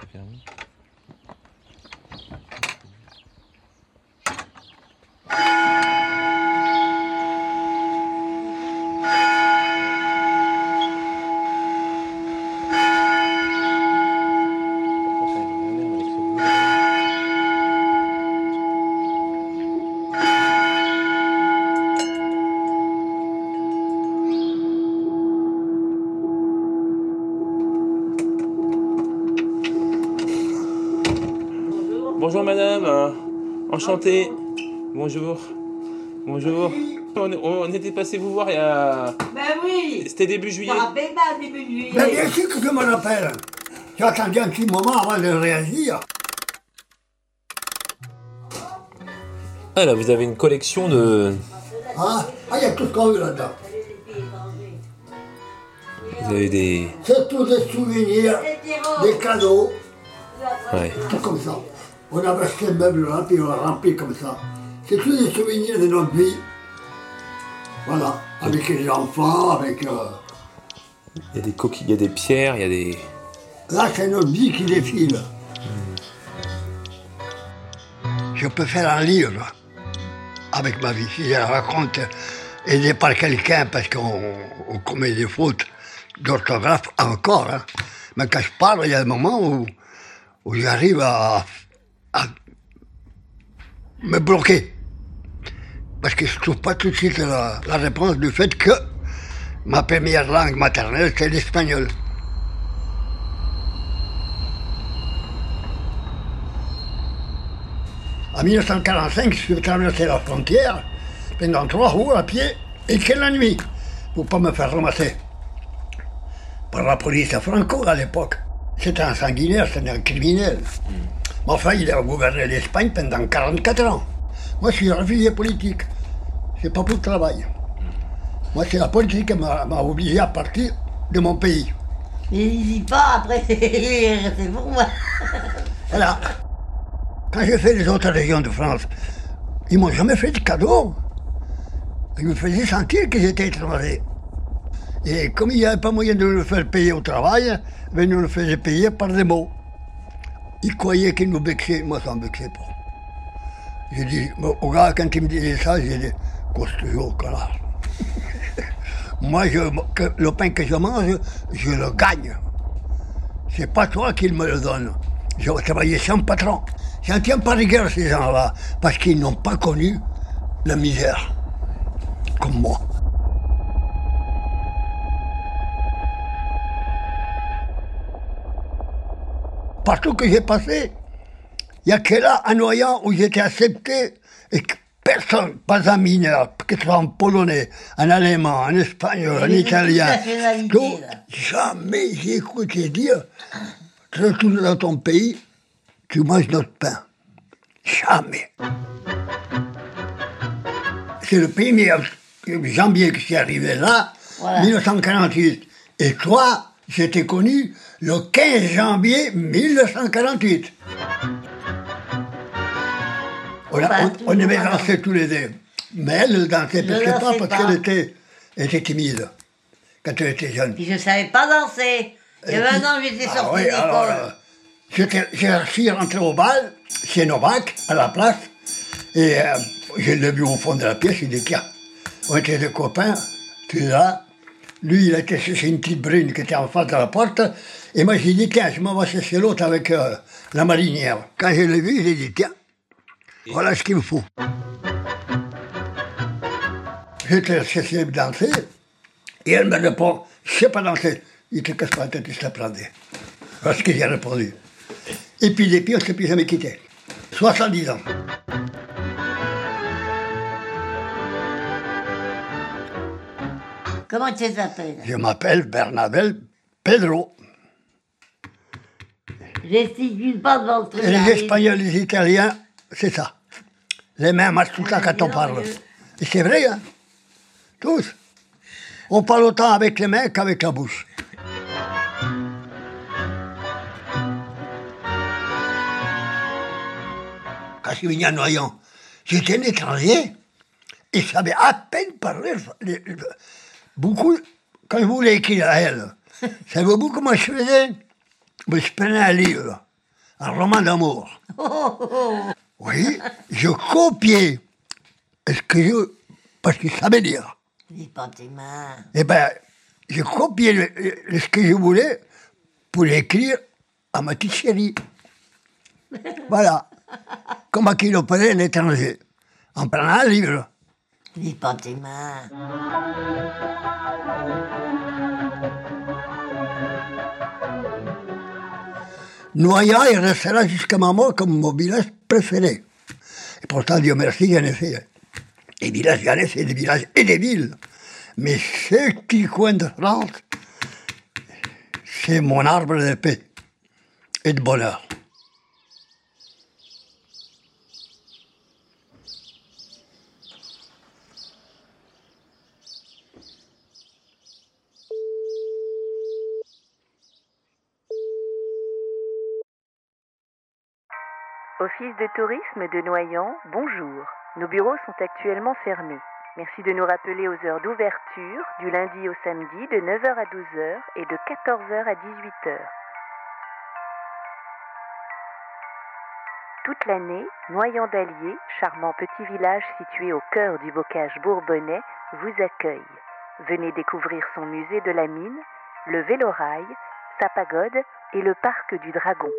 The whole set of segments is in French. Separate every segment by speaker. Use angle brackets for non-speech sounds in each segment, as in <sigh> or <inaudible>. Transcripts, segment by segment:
Speaker 1: c'est permis. Bonjour madame, euh, enchanté. Bonjour. Bonjour. On, on était passé vous voir il y a.
Speaker 2: Ben oui
Speaker 1: C'était début juillet.
Speaker 2: Ça rappelle pas début juillet.
Speaker 3: Mais bien sûr que je me rappelle. J'ai attendu un petit moment avant de réagir.
Speaker 1: Ah là, vous avez une collection de.
Speaker 3: Hein? Ah, il y a tout ce qu'on veut là-dedans.
Speaker 1: Vous avez des.
Speaker 3: C'est tous des souvenirs, des cadeaux,
Speaker 1: Ouais.
Speaker 3: tout comme ça. On a acheté le meuble là, puis on l'a rempli comme ça. C'est tous des souvenirs de notre vie. Voilà, avec les enfants, avec... euh,
Speaker 1: Il y a des coquilles, il y a des pierres, il y a des.
Speaker 3: Là, c'est notre vie qui défile. Je peux faire un livre avec ma vie. Si je la raconte, aidé par quelqu'un parce qu'on on commet des fautes d'orthographe encore. hein. Mais quand je parle, il y a un moment où, où j'arrive à, à me bloquer. Parce que je ne trouve pas tout de suite la, réponse du fait que ma première langue maternelle, c'est l'espagnol. En 1945, je suis traversé la frontière pendant trois jours à pied et que la nuit, pour pas me faire ramasser par la police à Franco à l'époque. C'était un sanguinaire, c'était un criminel. Mais enfin, il a gouverné l'Espagne pendant 44 ans. Moi, je suis réfugié politique. C'est pas pour le travail. Moi, c'est la politique qui m'a obligé à partir de mon pays.
Speaker 2: Il dit pas après, <laughs> c'est pour moi. <laughs>
Speaker 3: Voilà. Quand j'ai fait les autres régions de France, ils m'ont jamais fait de cadeau. Ils me faisaient sentir que j'étais étranger. Et comme il n'y avait pas moyen de le faire payer au travail, ben, ils nous le faisaient payer par des mots. Ils croyaient qu'ils nous vexaient, moi ça me vexait pas. J'ai dit, au gars, quand il me disait ça, j'ai dit, cause toujours, connard. <laughs> moi, le pain que je mange, je le gagne. C'est pas toi qui me le donne. Je travaillais sans patron. J'en tiens pas rigueur, ces gens-là, parce qu'ils n'ont pas connu la misère, comme moi. Partout que j'ai passé, il n'y a que là, à Noyant, où j'étais accepté, et que personne, pas un mineur, que ce soit en polonais, en allemand, en espagnol, en italien, tout, jamais j'ai écouté dire, tu retournes dans ton pays, tu manges notre pain. Jamais. C'est le premier janvier que je suis arrivé là,
Speaker 2: Voilà.
Speaker 3: 1948. Et toi, j'étais connu le 15 janvier 1948. On, a-
Speaker 2: Bah,
Speaker 3: on- on aimait
Speaker 2: toujours,
Speaker 3: danser tous les deux. Mais elle ne dansait presque pas parce qu'elle était, était timide quand elle était jeune.
Speaker 2: Puis je savais pas danser. Il y
Speaker 3: Et
Speaker 2: avait un an, j'étais
Speaker 3: Ah
Speaker 2: sortie
Speaker 3: oui, alors, euh,
Speaker 2: d'école.
Speaker 3: j'étais- je suis rentré au bal, chez Novak, à la place, et euh, je l'ai vu au fond de la pièce, il dit, tiens, on était des copains, tu es là. Lui, il était chercher une petite brune qui était en face de la porte, et moi, j'ai dit, tiens, je m'en vais chercher l'autre avec euh, la marinière. Quand je l'ai vu, j'ai dit, tiens, voilà ce qu'il me faut. J'étais chercher de danser, et elle me répond, je sais pas danser. Il te casse pas la tête, il se la prendrait. Voilà ce que j'ai répondu. Et puis depuis, on ne s'est plus jamais quitté. 70 ans.
Speaker 2: Comment tu t'appelles?
Speaker 3: Je m'appelle Bernabel Pedro.
Speaker 2: Gesticule pas devant le truc.
Speaker 3: Et les. Espagnols, les Italiens, c'est ça. Les mains marchent tout temps quand on parle. Et c'est vrai, hein Tous. On parle autant avec les mains qu'avec la bouche. Quand je suis venu à Noyon, j'étais un étranger et je savais à peine parler. Beaucoup, quand je voulais écrire à elle, <laughs> savez-vous comment je faisais? Je prenais un livre, un roman d'amour. Oui, je copiais ce que je. parce.
Speaker 4: Lis pas tes mains.
Speaker 3: Eh ben, je copiais le- le- ce que je voulais pour l'écrire à ma petite chérie. <laughs> Voilà. Comment qu'il opérait l'étranger. En prenant un livre.
Speaker 4: Lis
Speaker 3: Noyant, il restera jusqu'à ma mort comme mon village préféré. Et pourtant, Dieu merci, j'en ai fait. Villages, j'en ai des villages et des villes. Mais ce qui coin de France, c'est mon arbre de paix et de bonheur.
Speaker 5: Office de tourisme de Noyant, bonjour. Nos bureaux sont actuellement fermés. Merci de nous rappeler aux heures d'ouverture, du lundi au samedi de 9h à 12h et de 14h à 18h. Toute l'année, Noyant d'Allier, charmant petit village situé au cœur du bocage bourbonnais, vous accueille. Venez découvrir son musée de la mine, le vélorail, sa pagode et le parc du dragon.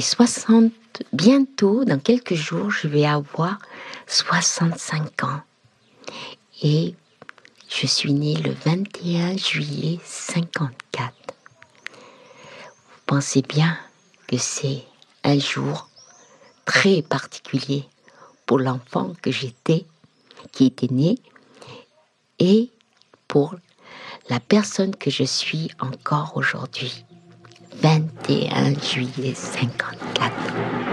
Speaker 6: J'ai 60, bientôt, dans quelques jours, je vais avoir 65 ans. Et je suis née le 21 juillet 54. Vous pensez bien que c'est un jour très particulier pour l'enfant que j'étais, qui était né, et pour la personne que je suis encore aujourd'hui. 21 juillet 54.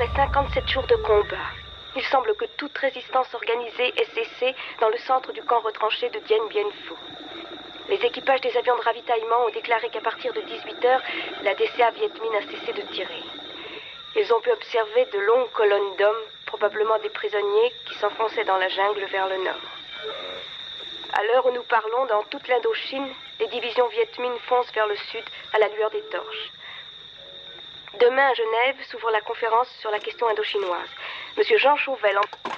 Speaker 5: Après 57 jours de combat, il semble que toute résistance organisée ait cessé dans le centre du camp retranché de Dien Bien Phu. Les équipages des avions de ravitaillement ont déclaré qu'à partir de 18h, la DCA Viet Minh a cessé de tirer. Ils ont pu observer de longues colonnes d'hommes, probablement des prisonniers, qui s'enfonçaient dans la jungle vers le nord. À l'heure où nous parlons, dans toute l'Indochine, les divisions Viet Minh foncent vers le sud à la lueur des torches. Demain à Genève s'ouvre la conférence sur la question indochinoise. Monsieur Jean Chauvel, en-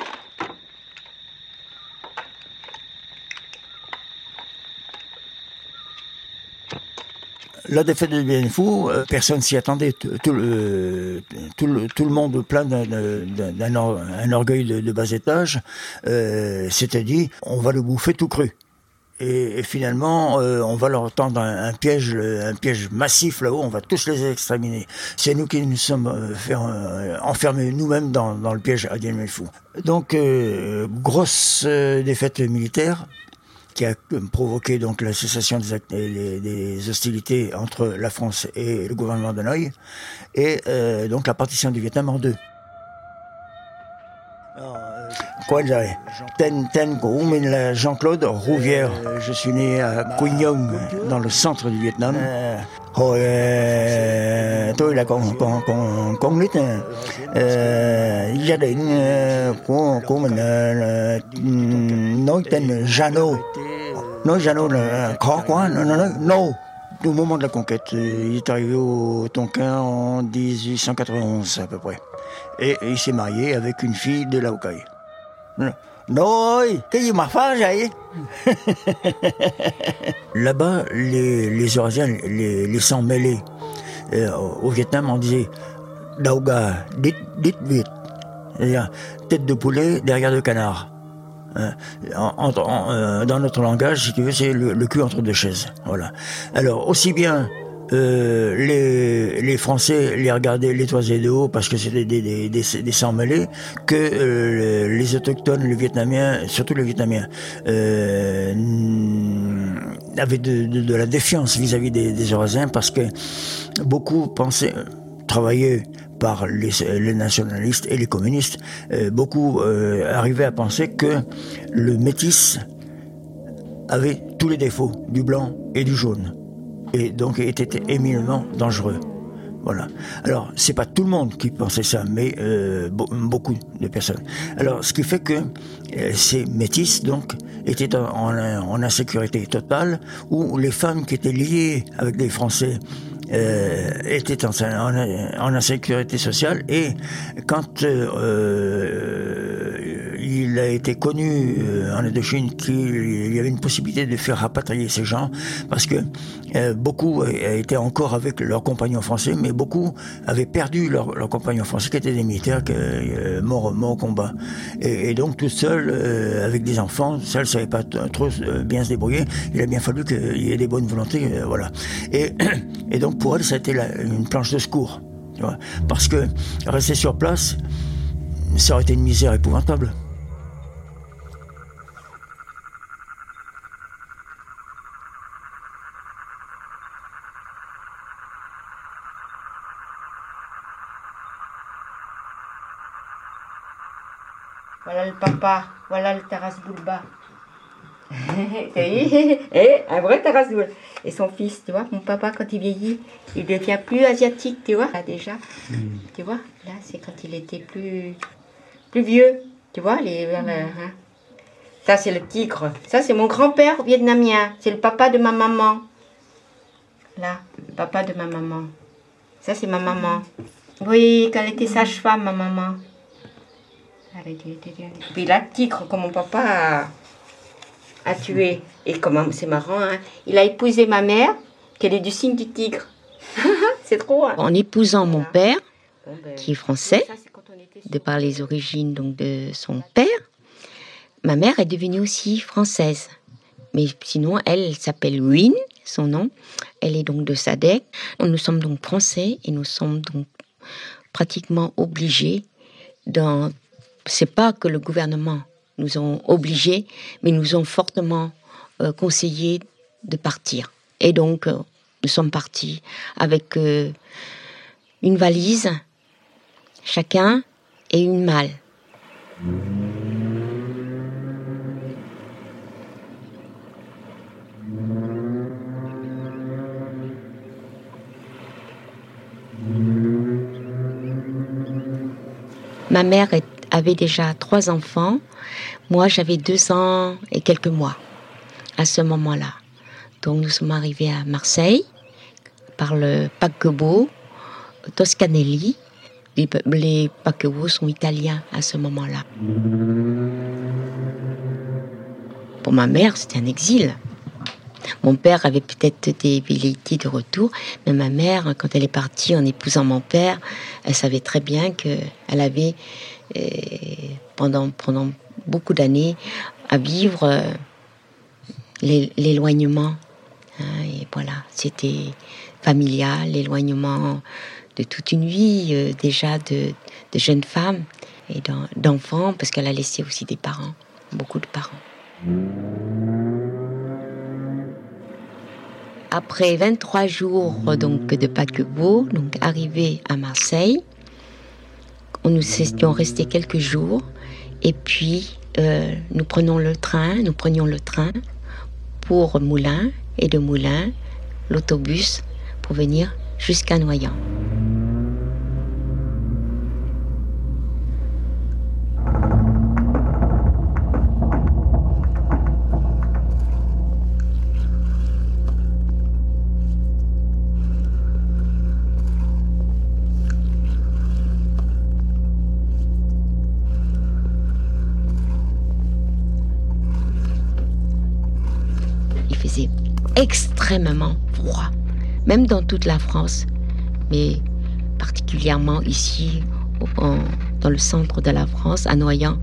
Speaker 7: La défaite de Bien Phu, euh, personne s'y attendait. Tout, le, tout, le, tout le monde plein d'un- d'un d'un or- un orgueil de, de bas étage euh, s'était dit on va le bouffer tout cru. Et, finalement, euh, on va leur tendre un, piège, un piège massif là-haut. On va tous les exterminer. C'est nous qui nous sommes euh, euh, enfermer nous-mêmes dans, le piège à Phu. Donc euh, grosse euh, défaite militaire qui a provoqué donc la cessation des, hostilités entre la France et le gouvernement de Hanoï, et euh, donc la partition du Vietnam en deux. Dire Ten Ten là Jean-Claude Rouvière. Je suis né à Quy Nhon, dans le centre du Vietnam. Hồi ờ, tôi là con con con con nít. Ờ, gia đình của của mình nói tên Jano. Nói Jano là khó quá, nó nói no. Au moment de la conquête, il est arrivé au Tonkin en 1891 à peu près. Et il s'est marié avec une fille de Laokai. Cái gì mà phá vậy? <laughs> Là-bas, les, les les, les sans mêlés, euh, au Vietnam, on disait Dauga, dit, dit vite. C'est-à-dire, tête de poulet derrière de canard. En- en- en- euh, dans notre langage, si tu veux, c'est le, le cul entre deux chaises. Voilà. Alors, aussi bien euh, les, Français les regardaient les toisés de haut parce que c'était des, des, des, des sans-mêlés, que euh, les autochtones, les Vietnamiens, surtout les Vietnamiens, euh, avaient de, de, la défiance vis-à-vis des, des Eurasiens parce que beaucoup pensaient travailler par les, les nationalistes et les communistes, beaucoup arrivaient à penser que le métis avait tous les défauts du blanc et du jaune et donc était éminemment dangereux. Voilà. Alors, c'est pas tout le monde qui pensait ça, mais euh, be- beaucoup de personnes. Alors, ce qui fait que euh, ces métis, donc, étaient en, insécurité totale, où les femmes qui étaient liées avec des Français euh, étaient en, insécurité sociale. Et quand il a été connu euh, en Indochine qu'il y avait une possibilité de faire rapatrier ces gens, parce que euh, beaucoup étaient encore avec leurs compagnons français, mais beaucoup avaient perdu leurs compagnons français qui étaient des militaires euh, morts, morts au combat. Et, donc tout seul, euh, avec des enfants, ça ne savait pas trop euh, bien se débrouiller. Il a bien fallu qu'il y ait des bonnes volontés, euh, voilà. Et, <clears throat> donc pour elle, ça a été une planche de secours, parce que rester sur place, ça aurait été une misère épouvantable.
Speaker 8: Voilà le papa, voilà le Taras Bulba. T'as <laughs> vu Eh, un vrai Taras Bulba. Et son fils, tu vois, mon papa, quand il vieillit, il devient plus asiatique, tu vois, là déjà. Tu vois, là, c'est quand il était plus, plus vieux, tu vois, les, vers le- hein. Ça, c'est le tigre. Ça, c'est mon grand-père vietnamien. C'est le papa de ma maman. Là, le papa de ma maman. Ça, c'est ma maman. Oui, quand elle était sage-femme, ma maman. Était- était- était- Puis là, tigre, que mon papa a, a tué. Et comment, c'est marrant, hein, il a épousé ma mère, qu'elle est du signe du tigre. <laughs> c'est trop. hein.
Speaker 6: En épousant mon père,
Speaker 8: ben,
Speaker 6: qui est français, de par les origines donc de son père, ma mère est devenue aussi française. Mais sinon, elle, elle s'appelle Win, son nom. Elle est donc de Sadek. Nous sommes donc français et nous sommes donc pratiquement obligés dans. C'est pas que le gouvernement nous ont obligés, mais nous ont fortement euh, conseillé de partir. Et donc, euh, nous sommes partis avec euh, une valise, chacun, et une malle. Ma mère est- avait déjà trois enfants. Moi, j'avais deux ans et quelques mois à ce moment-là. Donc, nous sommes arrivés à Marseille par le paquebot Toscanelli. Les, les paquebots sont italiens à ce moment-là. Pour ma mère, c'était un exil. Mon père avait peut-être des velléités de retour, mais ma mère, quand elle est partie en épousant mon père, elle savait très bien qu'elle avait, pendant, pendant beaucoup d'années, à vivre euh, l'é- l'éloignement. hein, et voilà, c'était familial, l'éloignement de toute une vie, euh, déjà de, de jeune femme et d'en- d'enfants, parce qu'elle a laissé aussi des parents, beaucoup de parents. Après 23 jours donc de paquebot, donc arrivé à Marseille, nous étions restés quelques jours et puis euh, nous prenons le train, nous prenions le train pour Moulins et de Moulins l'autobus pour venir jusqu'à Noyant. Extrêmement froid, même dans toute la France, mais particulièrement ici, dans le centre de la France, à Noyant,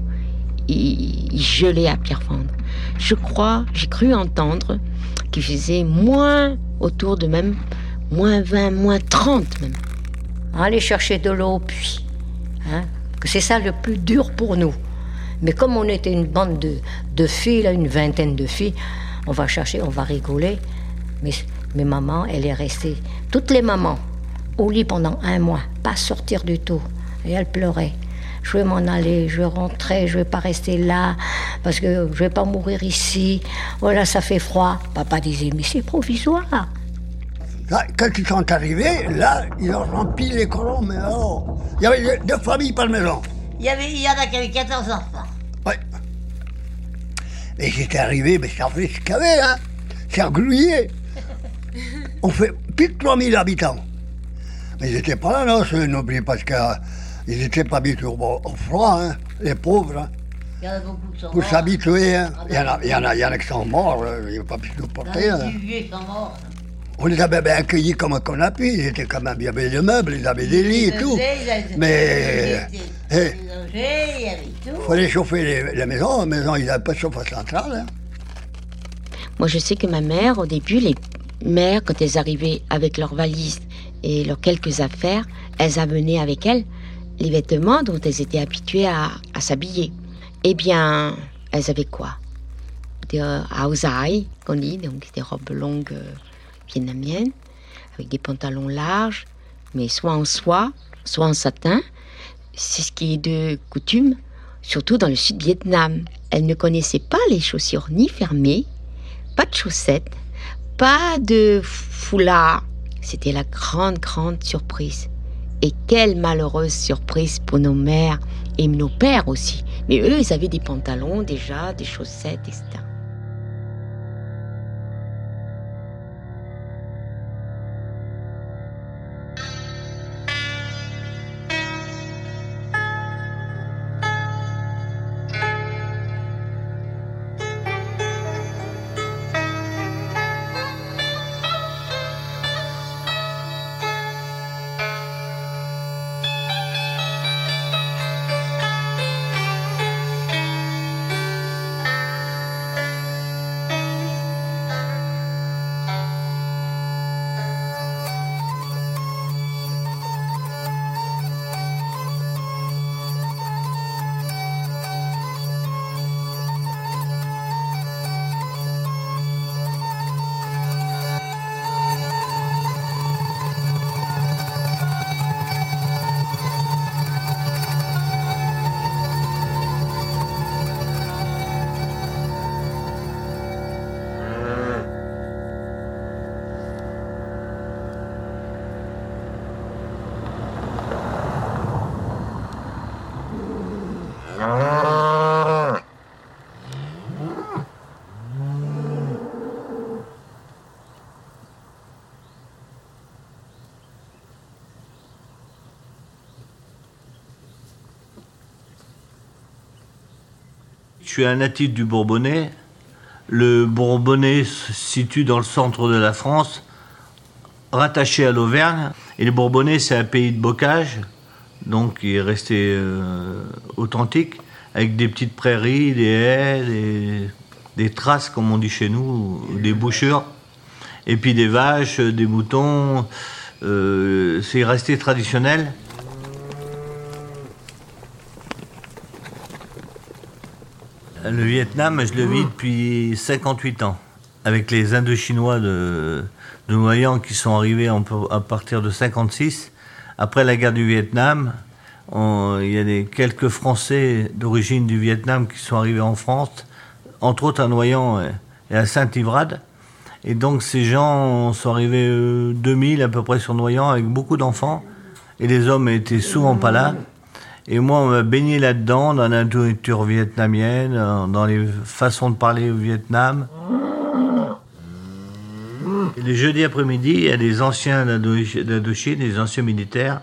Speaker 6: il, gelait à Pierrefonds. Je crois, j'ai cru entendre qu'il faisait moins autour de même moins 20, moins 30 même.
Speaker 2: aller chercher de l'eau au puits. Hein, que c'est ça le plus dur pour nous. Mais comme on était une bande de, de filles, là, une vingtaine de filles, on va chercher, on va rigoler. Mais, mais maman, elle est restée, toutes les mamans, au lit pendant un mois, pas sortir du tout. Et elle pleurait. Je vais m'en aller, je vais rentrer, je vais pas rester là, parce que je vais pas mourir ici. Voilà, ça fait froid. Papa disait, mais c'est provisoire.
Speaker 3: Là, quand ils sont arrivés, là, ils ont rempli les colons, mais alors, il y avait deux familles par maison.
Speaker 2: Il y, avait, il y en a qui avaient 14 enfants.
Speaker 3: Mais j'étais arrivé, mais ça fait ce qu'il y avait, hein. C'est englouillé. <laughs> On fait plus de 3000 habitants. Mais ils n'étaient pas là, non, ceux, n'oubliez pas, parce qu'ils n'étaient pas habitués au, froid, hein, les pauvres. Hein.
Speaker 2: Il y en a beaucoup qui sont
Speaker 3: Pour s'habituer, hein. Il y, en a, il, y en a, il y en a qui sont morts, là, ils n'ont pas pu supporter.
Speaker 2: Les vieux, sont morts.
Speaker 3: On les avait bien accueillis comme qu'on a pu. Ils étaient quand même, il y avait des meubles, ils avaient des lits et
Speaker 2: Ils
Speaker 3: tout. Mais
Speaker 2: ils
Speaker 3: eh,
Speaker 2: il
Speaker 3: fallait chauffer les, les maisons. Les maisons, ils n'avaient pas de chauffage central. Hein.
Speaker 6: Moi, je sais que ma mère, au début, les mères, quand elles arrivaient avec leurs valises et leurs quelques affaires, elles amenaient avec elles les vêtements dont elles étaient habituées à, à s'habiller. Eh bien, elles avaient quoi? Des euh, haozai, qu'on dit, donc des robes longues euh, avec des pantalons larges, mais soit en soie, soit en satin. C'est ce qui est de coutume, surtout dans le sud Vietnam. Elles ne connaissaient pas les chaussures ni fermées, pas de chaussettes, pas de foulard. C'était la grande, grande surprise. Et quelle malheureuse surprise pour nos mères et nos pères aussi. Mais eux, ils avaient des pantalons déjà, des chaussettes, etc.
Speaker 9: suis un natif du Bourbonnais. Le Bourbonnais se situe dans le centre de la France, rattaché à l'Auvergne. Et le Bourbonnais, c'est un pays de bocage, donc il est resté euh, authentique, avec des petites prairies, des haies, des, traces, comme on dit chez nous, ou des bouchures. Et puis des vaches, des moutons. euh, c'est resté traditionnel. Le Vietnam, je le vis depuis 58 ans, avec les Indochinois de, de Noyant qui sont arrivés à partir de 56. Après la guerre du Vietnam, il y a des, quelques Français d'origine du Vietnam qui sont arrivés en France, entre autres à Noyant et à Saint-Ivrade. Et donc ces gens sont arrivés 2000 euh, à peu près sur Noyant avec beaucoup d'enfants. Et les hommes étaient souvent pas là. Et moi, on m'a baigné là-dedans, dans la nourriture vietnamienne, euh, dans les façons de parler au Vietnam. Et les jeudis après-midi, il y a des anciens d'Indochine, des anciens militaires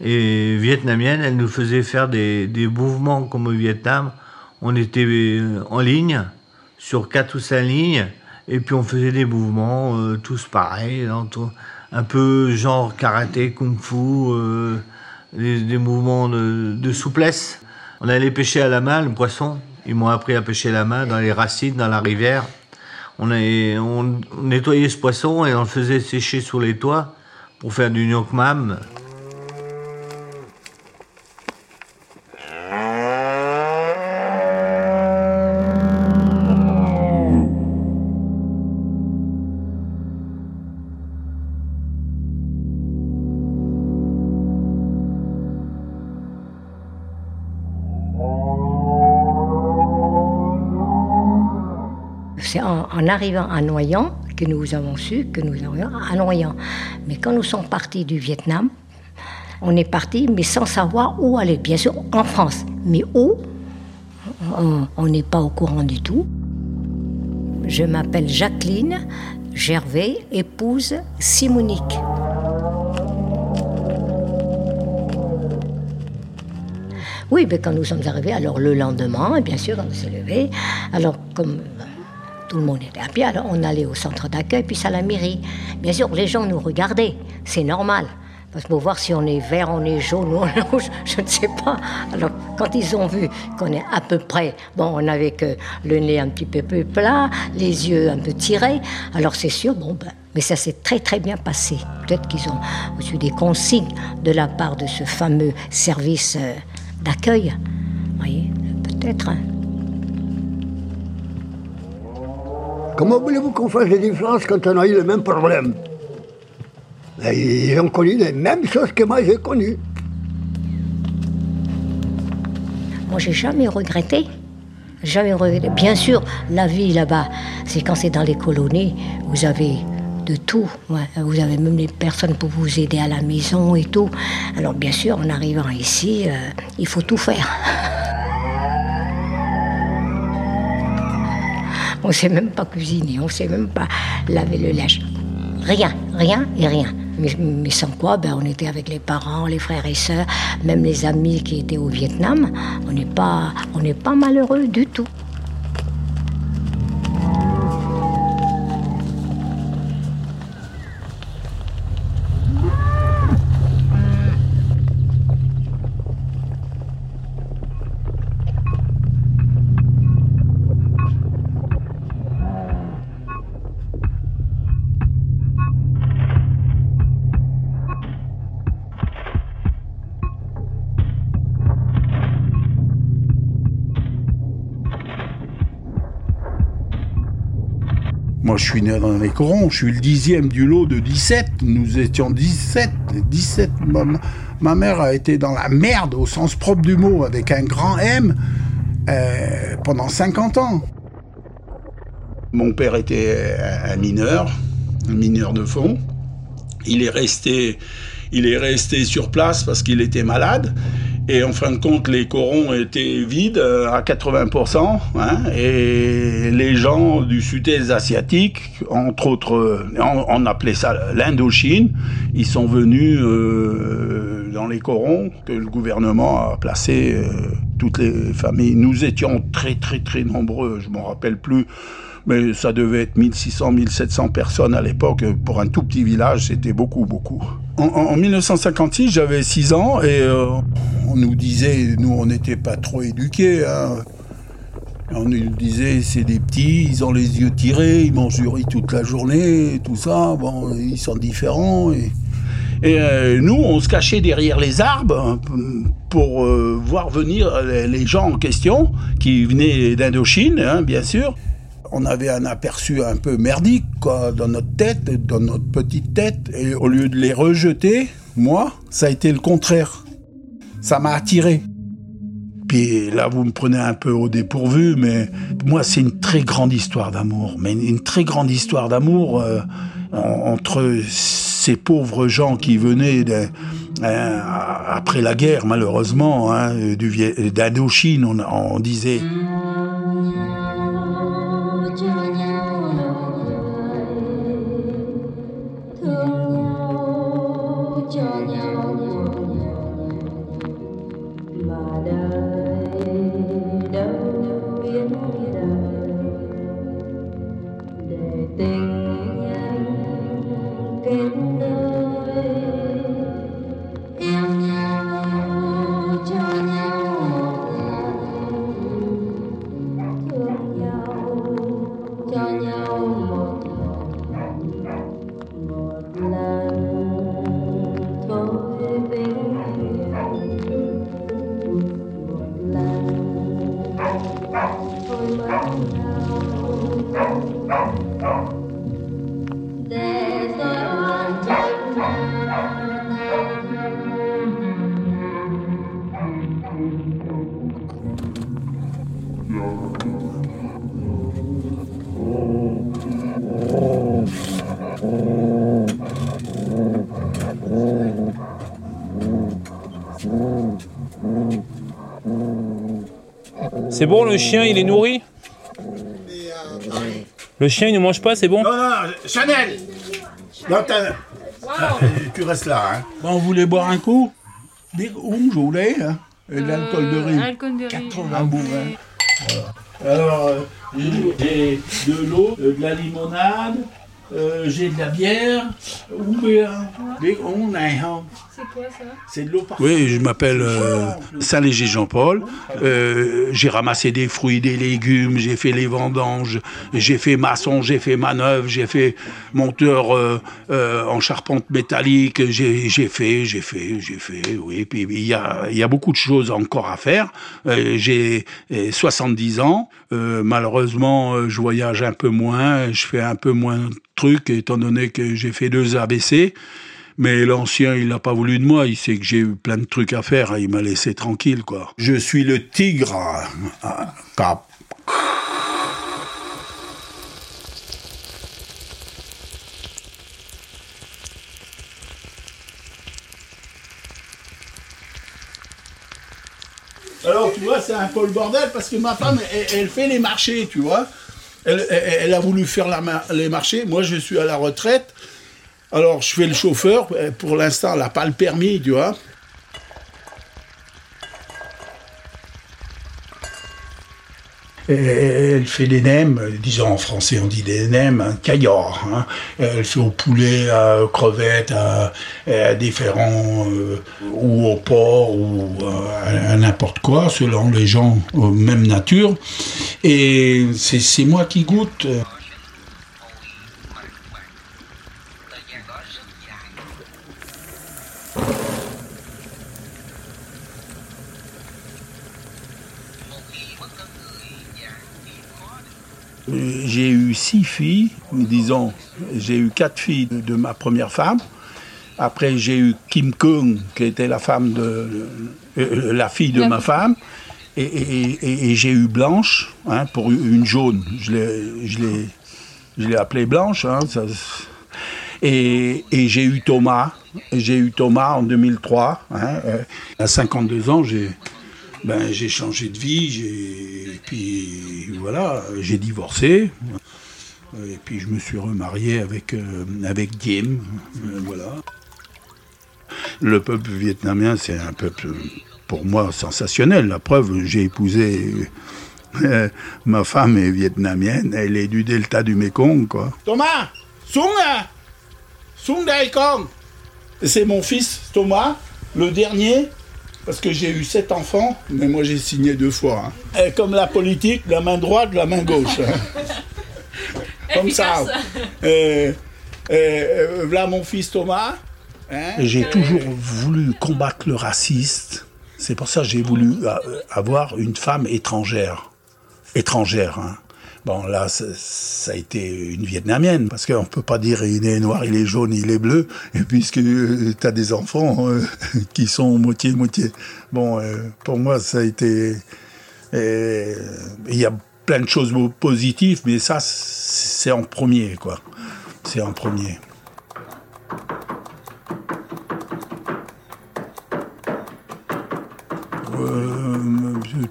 Speaker 9: et vietnamiennes. Elles nous faisaient faire des, des mouvements comme au Vietnam. On était euh, en ligne, sur quatre ou cinq lignes, et puis on faisait des mouvements, euh, tous pareils, un peu genre karaté, kung-fu, des, mouvements de, souplesse. On allait pêcher à la main le poisson. Ils m'ont appris à pêcher à la main dans les racines, dans la rivière. On, on, nettoyait ce poisson et on le faisait sécher sur les toits pour faire du nyokmam.
Speaker 2: En arrivant à Noyant que nous avons su que nous arrivions à Noyant. Mais quand nous sommes partis du Vietnam, on est parti, mais sans savoir où aller. Bien sûr, en France, mais où? On n'est pas au courant du tout. Je m'appelle Jacqueline Gervais, épouse Simonique. Oui, mais quand nous sommes arrivés, alors le lendemain, bien sûr, on s'est levé. Alors, comme tout le monde était à pied, alors on allait au centre d'accueil, puis à la mairie. Bien sûr, les gens nous regardaient, c'est normal. Parce pour voir si on est vert, on est jaune ou on est rouge, <laughs> je ne sais pas. Alors, quand ils ont vu qu'on est à peu près, bon, on avait que le nez un petit peu plus plat, les yeux un peu tirés, alors c'est sûr, bon, ben, mais ça s'est très très bien passé. Peut-être qu'ils ont reçu des consignes de la part de ce fameux service euh, d'accueil. Vous voyez, peut-être. Hein.
Speaker 3: Comment voulez-vous qu'on fasse des différences quand on a eu le même problème? Ils ont connu les mêmes choses que moi j'ai connues.
Speaker 2: Moi, j'ai jamais regretté. Jamais. Bien sûr, la vie là-bas, c'est quand c'est dans les colonies, vous avez de tout. Vous avez même des personnes pour vous aider à la maison et tout. Alors, bien sûr, en arrivant ici, euh, il faut tout faire. <laughs> On ne sait même pas cuisiner, on ne sait même pas laver le linge. Rien, rien et rien. Mais, sans quoi, ben, on était avec les parents, les frères et sœurs, même les amis qui étaient au Vietnam. On n'est pas, on n'est pas malheureux du tout.
Speaker 10: Je suis né dans les corons, je suis le dixième du lot de 17. Nous étions 17. 17. Ma, mère a été dans la merde au sens propre du mot, avec un grand M, euh, pendant 50 ans. Mon père était un mineur, un mineur de fond. Il est resté, il est resté sur place parce qu'il était malade. Et en fin de compte, les corons étaient vides euh, à 80%. Hein, et les gens du sud-est asiatique, entre autres, euh, on, appelait ça l'Indochine, ils sont venus euh, dans les corons que le gouvernement a placé toutes les familles. Nous étions très très très nombreux, je m'en rappelle plus mais ça devait être 1600, 1700 personnes à l'époque. Pour un tout petit village, c'était beaucoup, beaucoup. En, 1956, j'avais 6 ans et euh, on nous disait, nous on n'était pas trop éduqués, hein. on nous disait c'est des petits, ils ont les yeux tirés, ils mangent du toute la journée, tout ça, bon, ils sont différents. Et, euh, nous, on se cachait derrière les arbres hein, pour euh, voir venir les, les gens en question, qui venaient d'Indochine, hein, bien sûr. On avait un aperçu un peu merdique dans notre tête, dans notre petite tête. Et au lieu de les rejeter, moi, ça a été le contraire. Ça m'a attiré. Puis là, vous me prenez un peu au dépourvu, mais moi, c'est une très grande histoire d'amour. Mais une très grande histoire d'amour euh, en- entre ces pauvres gens qui venaient euh, après la guerre, malheureusement, hein, d'Indochine, on, on disait.
Speaker 1: Bon, le chien, il est nourri? Le chien, il ne mange pas, c'est bon?
Speaker 10: Non, non, Chanel Non, Ah, <laughs> Tu restes là, hein. Bon, vous voulez boire un coup? Des où je voulais, hein Et de l'alcool de riz.
Speaker 11: Alcool de riz.
Speaker 10: 80 bourrins. Voilà. Alors, euh, j'ai de l'eau, euh, de la limonade, euh, j'ai de la bière. Ou bien, on a un-
Speaker 11: C'est quoi ça?
Speaker 10: C'est de l'eau Oui, je m'appelle euh, Saint-Léger Jean-Paul. Euh, j'ai ramassé des fruits, des légumes, j'ai fait les vendanges, j'ai fait maçon, j'ai fait manœuvre, j'ai fait monteur euh, euh, en charpente métallique, j'ai j'ai fait, j'ai fait, j'ai fait, oui. Puis il y a, il y a beaucoup de choses encore à faire. Euh, j'ai euh, 70 ans. Euh, malheureusement, je voyage un peu moins, je fais un peu moins de trucs, étant donné que j'ai fait deux ABC. Mais l'ancien, il n'a pas voulu de moi. Il sait que j'ai eu plein de trucs à faire. Il m'a laissé tranquille, quoi. Je suis le tigre. Ah, cap. Alors, tu vois, c'est un peu le bordel parce que ma femme, elle, elle fait les marchés, tu vois. Elle, a voulu faire les marchés. Moi, je suis à la retraite. Alors, je fais le chauffeur. Pour l'instant, elle n'a pas le permis, tu vois. Elle fait des nems, disons en français on dit des nems, un caillard. hein. Elle fait au poulet, à crevettes, à, différents, euh, ou au porc, ou euh, à, à n'importe quoi, selon les gens, euh, même nature. Et c'est c'est moi qui goûte. J'ai eu six filles, disons, j'ai eu quatre filles de, de ma première femme. Après, j'ai eu Kim Kung, qui était la femme de euh, la fille de ma femme, et, j'ai eu Blanche, hein, pour une jaune. Je l'ai, appelée Blanche. hein, ça- et, j'ai eu Thomas. J'ai eu Thomas en 2003. hein, euh, à 52 ans, j'ai, ben, changé de vie. Et puis voilà, j'ai divorcé. Et puis je me suis remarié avec, euh, avec euh, voilà. Le peuple vietnamien, c'est un peuple, pour moi, sensationnel. La preuve, j'ai épousé. euh, <laughs> ma femme est vietnamienne, elle est du delta du Mekong, quoi. Thomas, Sung là Sung Dai Kong C'est mon fils, Thomas, le dernier, parce que j'ai eu sept enfants, mais moi j'ai signé deux fois. hein. Et comme la politique, la main droite, la main gauche. hein. <laughs> comme ça. Euh, euh, voilà mon fils Thomas. J'ai toujours voulu combattre le raciste. C'est pour ça que j'ai voulu euh, avoir une femme étrangère. Étrangère. Hein. Bon, là, ça, a été une Vietnamienne, parce qu'on peut pas dire il est noir, il est jaune, il est bleu, puisque tu as des enfants euh, <laughs> qui sont moitié-moitié. Bon, euh, pour moi, ça a été... euh, Il y a plein de choses positives, mais ça, c'est en premier, quoi. C'est en premier.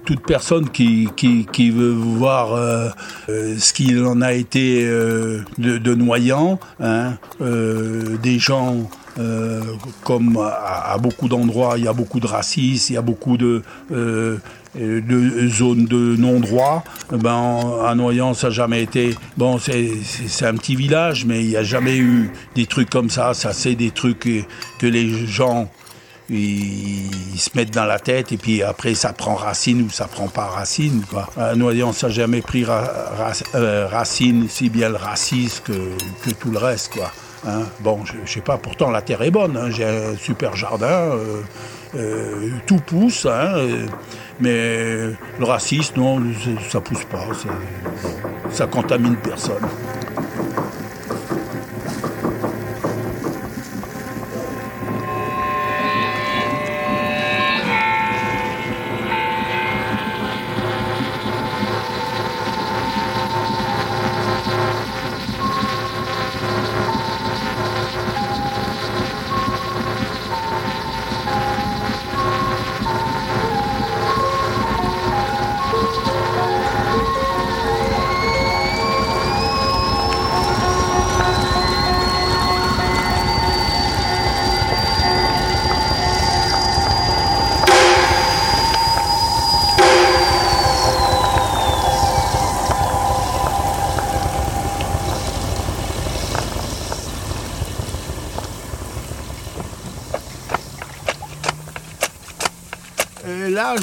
Speaker 10: Toute personne qui, qui, veut voir euh, euh, ce qu'il en a été euh, de, noyant, hein, des gens comme à, beaucoup d'endroits, il y a beaucoup de racisme, il y a beaucoup de, de zones de non-droit. Ben, à Noyant, ça n'a jamais été... Bon, c'est un petit village, mais il n'y a jamais eu des trucs comme ça. Ça, c'est des trucs que, que les gens ils, se mettent dans la tête et puis après ça prend racine ou ça prend pas racine. Quoi. À ça n'a jamais pris euh, racine, si bien le racisme que, tout le reste. Quoi. Hein. Bon, je, je sais pas, pourtant la terre est bonne, hein. j'ai un super jardin, euh, euh, tout pousse, hein, mais le racisme, non, ça pousse pas, c'est- ça contamine personne.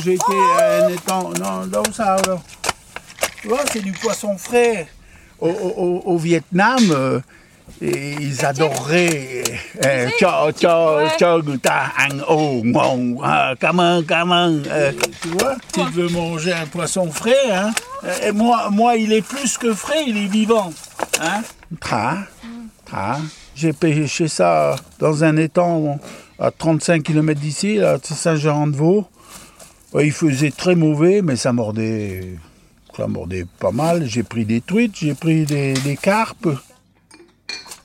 Speaker 10: J'ai été à un étang. Non, non, ça, là. Ouais, c'est du poisson frais. Au, au- au- au Vietnam, euh, et ils adoreraient. euh, Cho, cho, cho người ta ngon. ah. Euh, Tu vois, tu veux manger un poisson frais, hein. Et moi, moi, il est plus que frais, il est vivant. Hein. Tra, tra. J'ai pêché ça dans un étang à 35 km d'ici, là, à Saint-Jean-de-Vaux. Il faisait très mauvais, mais ça mordait, ça mordait pas mal. J'ai pris des truites, j'ai pris des, des carpes.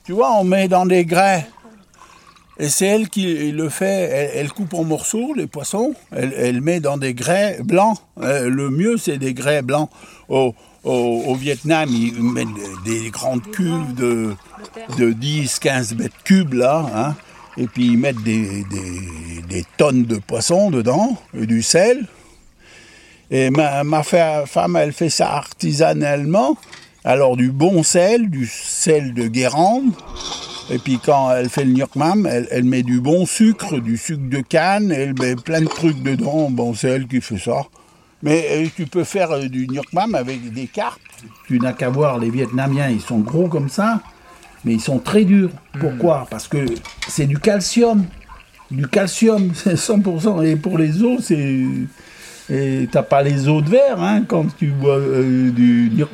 Speaker 10: Tu vois, on met dans des grès. Et c'est elle qui le fait. Elle, elle coupe en morceaux les poissons. Elle, elle met dans des grès blancs. Euh, le mieux, c'est des grès blancs. Au, au, au Vietnam, ils mettent des, des grandes cuves de, de 10, 15 mètres cubes, là. hein. Et puis ils mettent des, des- tonnes de poissons dedans, et du sel. Et ma, ma femme, elle fait ça artisanalement. Alors du bon sel, du sel de Guérande. Et puis quand elle fait le gnoc mam, elle, elle met du bon sucre, du sucre de canne, elle met plein de trucs dedans. Bon, c'est elle qui fait ça. Mais euh, tu peux faire euh, du gnoc mam avec des carpes. Tu n'as qu'à voir, les Vietnamiens, ils sont gros comme ça, mais ils sont très durs. Pourquoi? Parce que c'est du calcium. Du calcium, <laughs> c'est 100%. Et pour les os, c'est... Et t'as pas les os de verre hein, quand tu bois euh, du gnoc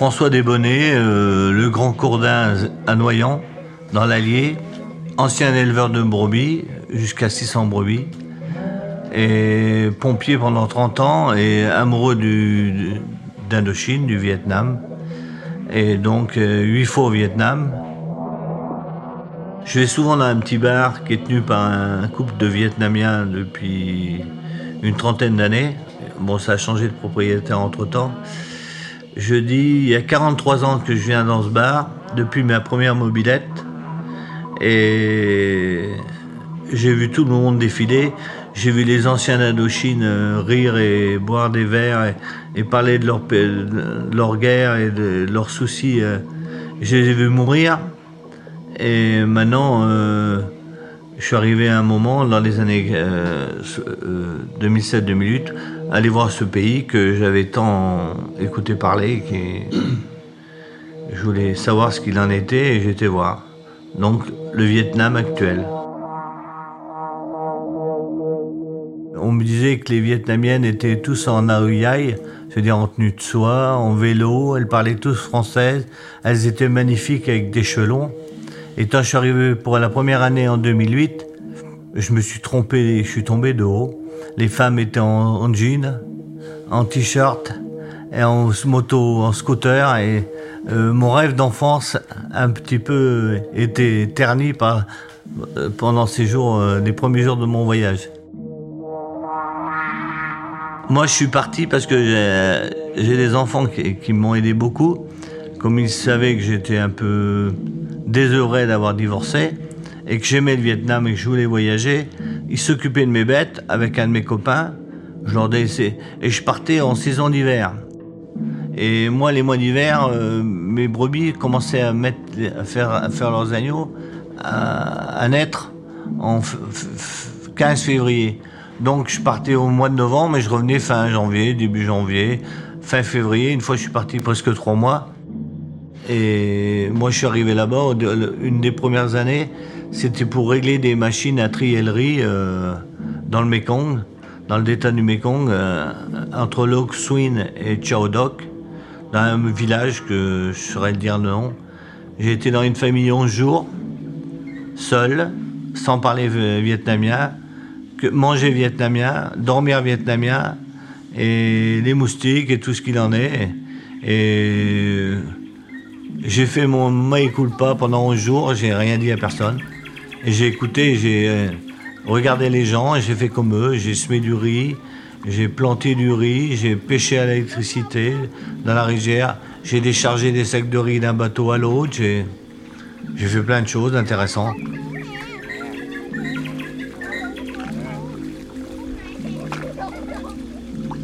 Speaker 9: François Desbonnets, euh, le grand courdin à Noyant, dans l'Allier, ancien éleveur de brebis, jusqu'à 600 brebis, et pompier pendant 30 ans, et amoureux d'Indochine, du Vietnam, et donc euh, huit fois au Vietnam. Je vais souvent dans un petit bar qui est tenu par un couple de Vietnamiens depuis une trentaine d'années. Bon, ça a changé de propriétaire entre-temps. Je dis, il y a 43 ans que je viens dans ce bar, depuis ma première mobilette. Et j'ai vu tout le monde défiler. J'ai vu les anciens d'Indochine euh, rire et boire des verres et, parler de leur, guerre et de leurs soucis. Euh. Je les ai vus mourir. Et maintenant, euh, je suis arrivé à un moment, dans les années 2007-2008, aller voir ce pays que j'avais tant écouté parler. <clears throat> Je voulais savoir ce qu'il en était et j'étais voir. Donc, le Vietnam actuel. On me disait que les Vietnamiennes étaient tous en aoyai, c'est-à-dire en tenue de soie, en vélo, elles parlaient tous françaises, elles étaent magnifiques avec des chelons. Et quand je suis arrivé pour la première année en 2008, je me suis trompé, je suis tombé de haut. Les femmes étaient en, jean, en t-shirt et en moto, en scooter. Et euh, mon rêve d'enfance, un petit peu, était terni par, euh, pendant ces jours, euh, les premiers jours de mon voyage. Moi, je suis parti parce que j'ai des enfants qui, m'ont aidé beaucoup. Comme ils savaient que j'étais un peu désœuvré d'avoir divorcé et que j'aimais le Vietnam et que je voulais voyager, ils s'occupaient de mes bêtes avec un de mes copains. Je leur et je partais en saison d'hiver. Et moi, les mois d'hiver, euh, mes brebis commençaient à, mettre, à, faire, leurs agneaux, à, à naître en 15 février. Donc je partais au mois de novembre, mais je revenais fin janvier, début janvier, fin février. Une fois, je suis parti presque trois mois. Et moi, je suis arrivé là-bas, une des premières années, c'était pour régler des machines à triellerie euh, dans le Mekong, dans le delta du Mekong, euh, entre Lok Swin et Chao Doc, dans un village que je saurais dire le nom. J'ai été dans une famille 11 jours, seul, sans parler vietnamien manger vietnamien, dormir vietnamien, et les moustiques et tout ce qu'il en est. Et j'ai fait mon maï pas pendant 11 jours, j'ai rien dit à personne. J'ai écouté, j'ai euh, regardé les gens et j'ai fait comme eux, j'ai semé du riz, j'ai planté du riz, j'ai pêché à l'électricité dans la rivière, j'ai déchargé des sacs de riz d'un bateau à l'autre, j'ai fait plein de choses intéressantes.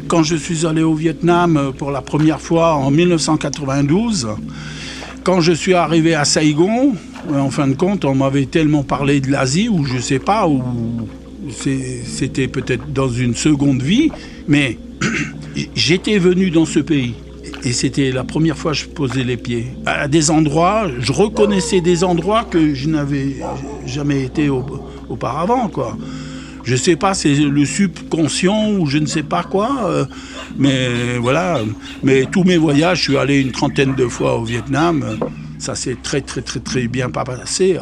Speaker 10: Quand je suis allé au Vietnam euh, pour la première fois en 1992, quand je suis arrivé à Saigon, en fin de compte, on m'avait tellement parlé de l'Asie, ou je sais pas, ou c'était peut-être dans une seconde vie, mais <clears throat> j'étais venu dans ce pays. Et c'était la première fois que je posais les pieds. À des endroits, je reconnaissais des endroits que je n'avais jamais été auparavant, quoi je sais pas, c'est le subconscient ou je ne sais pas quoi. Euh, mais voilà, mais tous mes voyages, je suis allé une trentaine de fois au Vietnam. Ça s'est très très très très bien passé.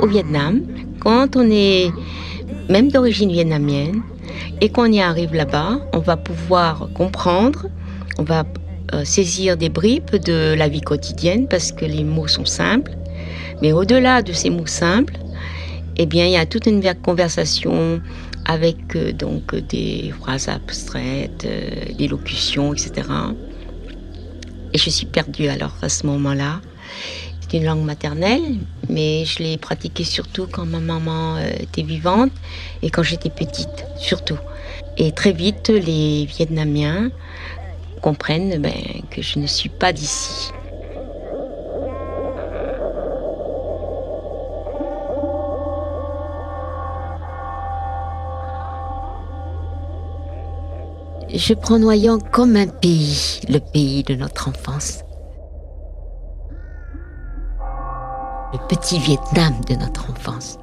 Speaker 6: Au Vietnam, quand on est même d'origine vietnamienne. Et qu'on y arrive là-bas, on va pouvoir comprendre, on va euh, saisir des bribes de la vie quotidienne parce que les mots sont simples. Mais au-delà de ces mots simples, eh bien, il y a toute une conversation avec euh, donc des phrases abstraites, euh, des locutions, etc. Et je suis perdue alors à ce moment-là. C'est une langue maternelle, mais je l'ai pratiquée surtout quand ma maman euh, était vivante et quand j'étais petite, surtout. Et très vite, les Vietnamiens comprennent ben, que je ne suis pas d'ici. Je prends Noyant comme un pays, le pays de notre enfance. Le petit Vietnam de notre enfance.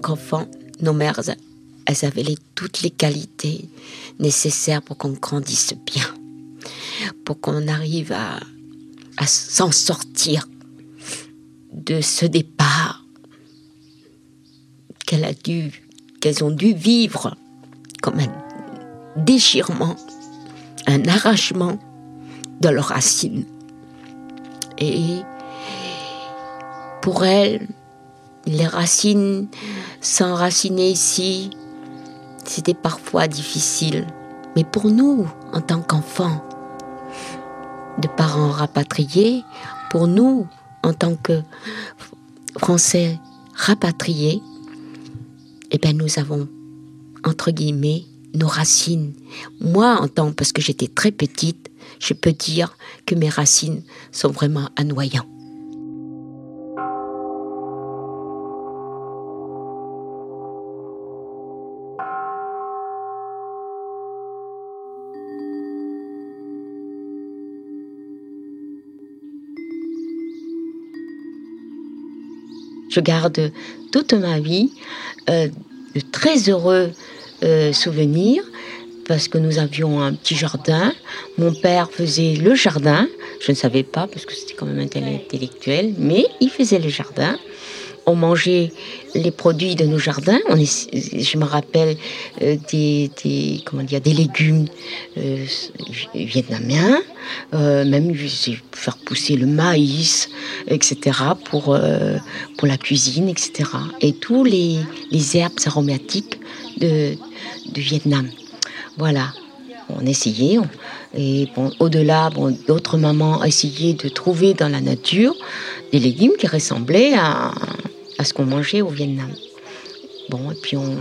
Speaker 6: Tant qu'enfants, nos mères, elles avaient les, toutes les qualités nécessaires pour qu'on grandisse bien, pour qu'on arrive à, s'en sortir de ce départ qu'elles dû, qu'elles ont dû vivre comme un déchirement, un arrachement de leurs racines. Et pour elles, les racines s'enraciner ici, c'était parfois difficile. Mais pour nous, en tant qu'enfants, de parents rapatriés, pour nous, en tant que Français rapatriés, eh bien, nous avons, entre guillemets, nos racines. Moi, en tant, parce que j'étais très petite, je peux dire que mes racines sont vraiment annoyantes. Je garde toute ma vie euh, de très heureux euh, souvenirs parce que nous avions un petit jardin. Mon père faisait le jardin. Je ne savais pas parce que c'était quand même intellectuel, mais il faisait le jardin on mangeait les produits de nos jardins. On je me rappelle euh, des, comment dire, des légumes euh, vietnamiens, euh, même faire pousser le maïs, etc. pour pour la cuisine, etc. Et tous les, herbes aromatiques de, du Vietnam. Voilà, on essayait. et bon, au-delà, bon, d'autres mamans essayaient de trouver dans la nature des légumes qui ressemblaient à, à ce qu'on mangeait au Vietnam. Bon, et puis on,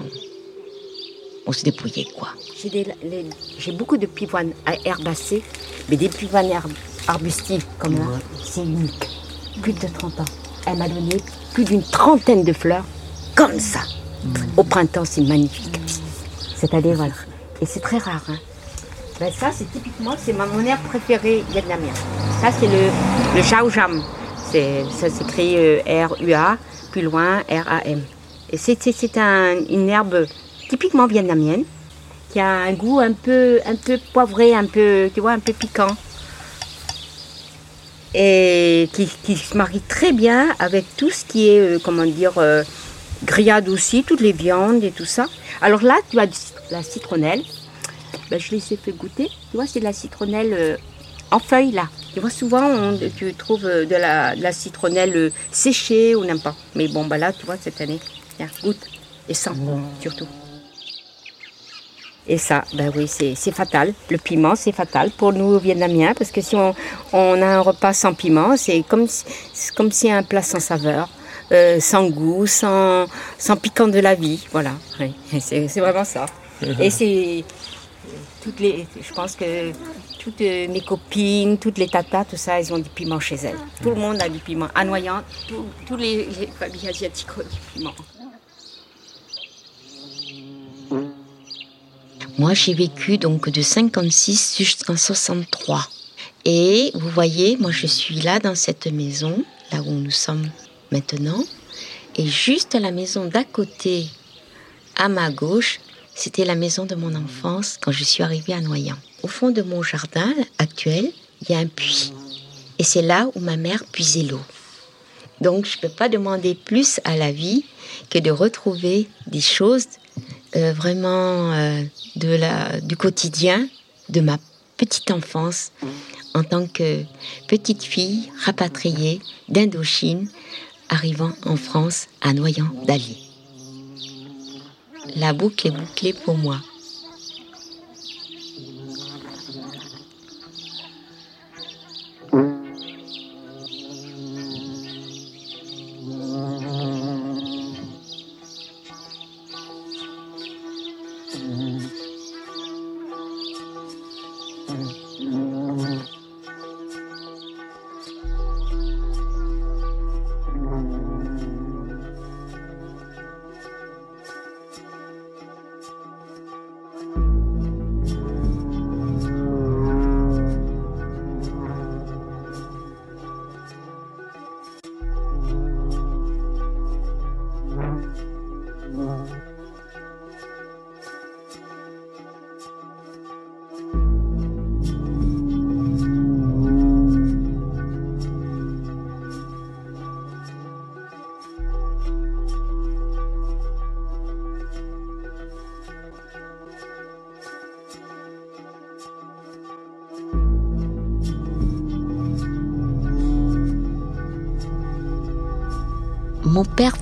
Speaker 6: on se dépouillait, quoi.
Speaker 8: J'ai beaucoup de pivoines herbacées, mais des pivoines arbustives comme là, c'est unique. Plus de 30 ans. Elle m'a donné plus d'une trentaine de fleurs, comme ça. Au printemps, c'est magnifique. C'est-à-dire, voilà. Et c'est très rare. Hein. Ben, ça, c'est typiquement, c'est ma mon herbe préférée vietnamienne. Ça, c'est le, le Chao Jam. Ça s'écrit euh, R-U-A plus loin RAM. C'est une herbe typiquement vietnamienne qui a un goût un peu, un peu poivré, un peu, tu vois, un peu piquant. Et qui, se marie très bien avec tout ce qui est, euh, comment dire, euh, grillade aussi, toutes les viandes et tout ça. Alors là, tu as la citronnelle. Ben, je les ai fait goûter. Tu vois, c'est de la citronnelle euh, en feuilles là. Tu vois, souvent, tu trouves euh, de la, citronnelle euh, séchée ou n'importe. Mais bon, bah là, tu vois, cette année, tiens, goûte et sens surtout. Et ça, ben oui, c'est fatal. Le piment, c'est fatal pour nous Vietnamiens, parce que si on, a un repas sans piment, c'est comme, comme si un plat sans saveur, euh, sans goût, sans, sans piquant de la vie. Voilà, <laughs> c'est vraiment ça. <laughs> Et c'est toutes les, je pense que toutes euh, mes copines, toutes les tatas, tout ça, elles ont du piment chez elles. Tout le monde a du piment. À Noyant, tous les, familles asiatiques ont du piment.
Speaker 6: Moi, j'ai vécu donc de 56 jusqu'en 63. Et vous voyez, moi, je suis là dans cette maison, là où nous sommes maintenant. Et juste la maison d'à côté, à ma gauche, c'était la maison de mon enfance quand je suis arrivée à Noyant. Au fond de mon jardin actuel, il y a un puits. Et c'est là où ma mère puisait l'eau. Donc je ne peux pas demander plus à la vie que de retrouver des choses euh, vraiment euh, de la, du quotidien de ma petite enfance en tant que petite fille rapatriée d'Indochine arrivant en France à Noyant d'Ali. La boucle est bouclée pour moi.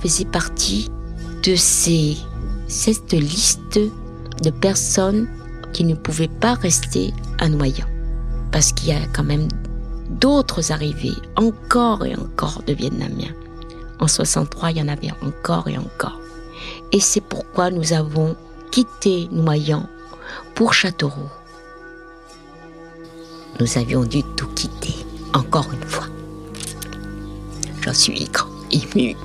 Speaker 6: Faisait partie de cette liste de personnes qui ne pouvaient pas rester à Noyant. Parce qu'il y a quand même d'autres arrivées, encore et encore de Vietnamiens. En 63, il y en avait encore et encore. Et c'est pourquoi nous avons quitté Noyant pour Châteauroux. Nous avions dû tout quitter, encore une fois. J'en suis grand ému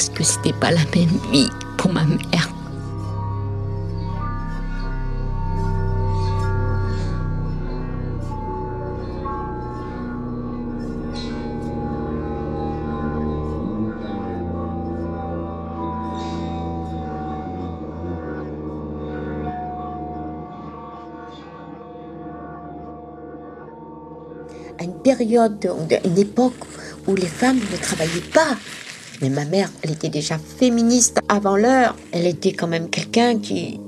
Speaker 6: parce que c'était pas la même vie pour ma mère. une période, une époque où les femmes ne travaillaient pas. Mais ma mère, elle était déjà féministe avant l'heure. Elle était quand même quelqu'un qui,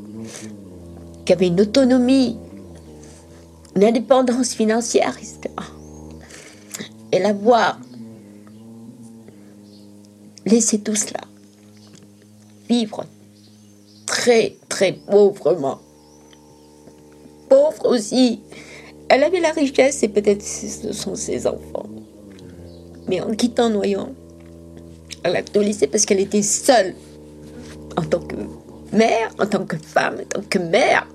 Speaker 6: avait une autonomie, une indépendance financière, etc. Et la voir laisser tout cela vivre très, très pauvrement. Pauvre aussi. Elle avait la richesse et peut-être ce sont ses enfants. Mais en quittant Noyon, elle a tout laissé parce qu'elle était seule en tant que mère, en tant que femme, en tant que mère.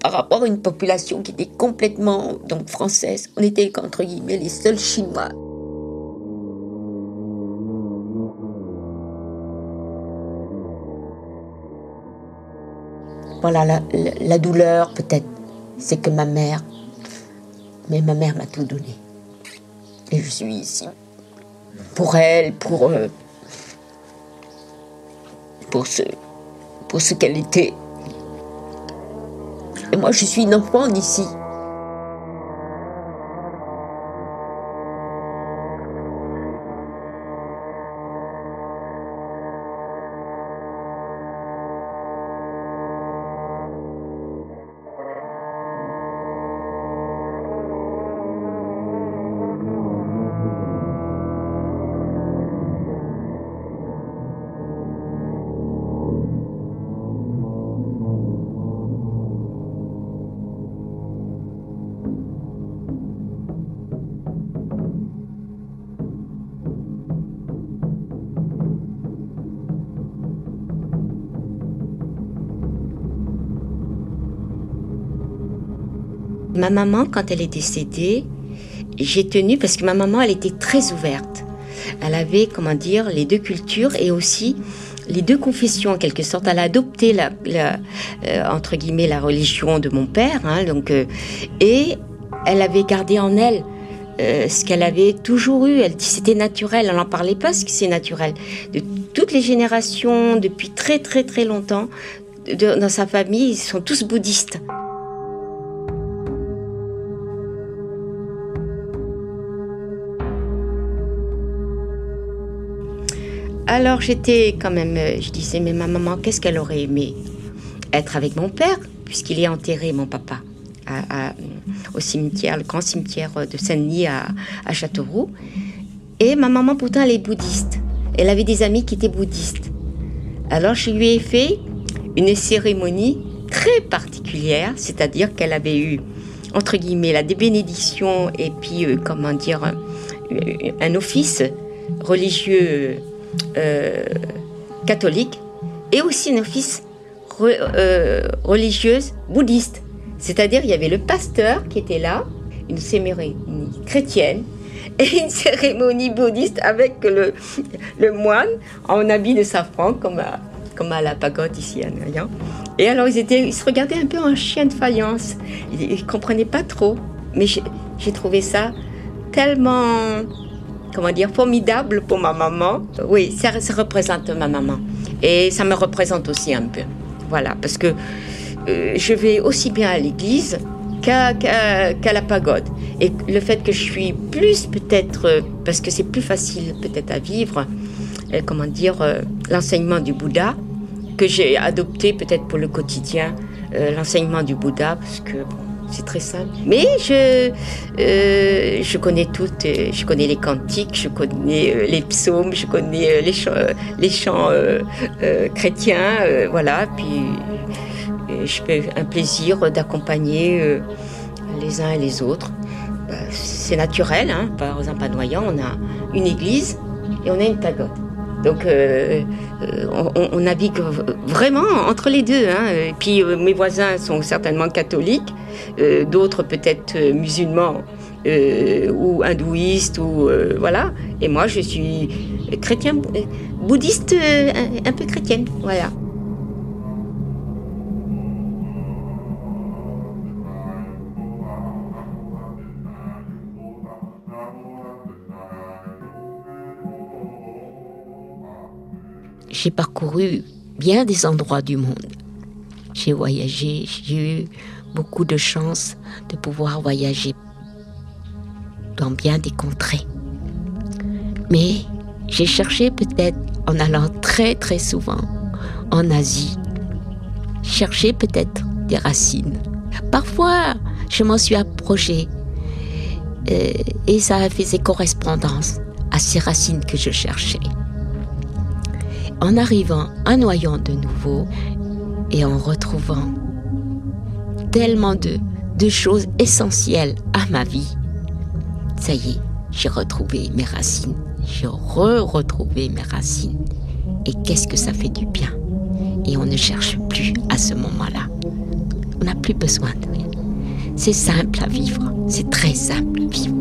Speaker 6: Par rapport à une population qui était complètement donc française, on était entre guillemets les seuls Chinois. Voilà la douleur peut-être, c'est que ma mère, mais ma mère m'a tout donné. Et je suis ici pour elle, pour euh, pour ce pour ce qu'elle était. Et moi, je suis une enfant d'ici. Ma maman, quand elle est décédée, j'ai tenu parce que ma maman, elle était très ouverte. Elle avait, comment dire, les deux cultures et aussi
Speaker 8: les deux confessions en quelque sorte. Elle a adopté la, euh, entre guillemets la religion de mon père, hein, donc et elle avait gardé en elle ce qu'elle avait toujours eu. Elle dit c'était naturel. Elle n'en parlait pas ce que c'est naturel. De toutes les générations, depuis très très très longtemps, dans sa famille, ils sont tous bouddhistes. Alors j'étais quand même, euh, je disais, mais ma maman, qu'est-ce qu'elle aurait aimé Être avec mon père, puisqu'il est enterré, mon papa, au cimetière, le grand cimetière de Saint-Denis à, Châteauroux. Et ma maman, pourtant, elle est bouddhiste. Elle avait des amis qui étaient bouddhistes. Alors je lui ai fait une cérémonie très particulière, c'est-à-dire qu'elle avait eu, entre guillemets, la débénédiction et puis, euh, comment dire, un office religieux euh, catholique et aussi un office euh, religieuse bouddhiste. C'est-à-dire il y avait le pasteur qui était là, une cérémonie chrétienne <laughs> et une cérémonie bouddhiste avec le, moine en habit de safran comme à, comme à la pagode ici à Noyon. Et alors ils, étaient, ils se regardaient un peu en chien de faïence. Ils ne comprenaient pas trop. Mais j'ai trouvé ça tellement comment dire, formidable pour ma maman. Oui, ça, représente ma maman. Et ça me représente aussi un peu. Voilà, parce que euh, je vais aussi bien à l'église qu'à la pagode. Et le fait que je suis plus peut-être, euh, parce que c'est plus facile peut-être à vivre, euh, comment dire, l'enseignement du Bouddha, que j'ai adopté peut-être pour le quotidien, l'enseignement du Bouddha, parce que c'est très simple. Mais je, euh, je connais toutes, euh, je connais les cantiques, je connais euh, les psaumes, je connais les chants, les chants chrétiens, voilà. Puis je fais un plaisir d'accompagner les uns et les autres. Bah, c'est naturel, hein. par exemple à Noyant, on a une église et on a une pagode. Donc on, navigue vraiment entre les deux. Hein. Et puis mes voisins sont certainement catholiques. Euh, d'autres peut-être euh, musulmans euh, ou hindouistes ou voilà. Et moi, je suis chrétien, bouddhiste, un, peu chrétienne, voilà.
Speaker 6: J'ai parcouru bien des endroits du monde. J'ai voyagé, j'ai eu beaucoup de chance de pouvoir voyager dans bien des contrées. Mais j'ai cherché peut-être en allant très très souvent en Asie, chercher peut-être des racines. Parfois, je m'en suis approchée euh, et ça faisait correspondance à ces racines que je cherchais. En arrivant à Noyon de nouveau et en retrouvant tellement de, de choses essentielles à ma vie. Ça y est, j'ai retrouvé mes racines. J'ai re-retrouvé mes racines. Et qu'est-ce que ça fait du bien. Et on ne cherche plus à ce moment-là. On n'a plus besoin de rien. C'est simple à vivre. C'est très simple à vivre.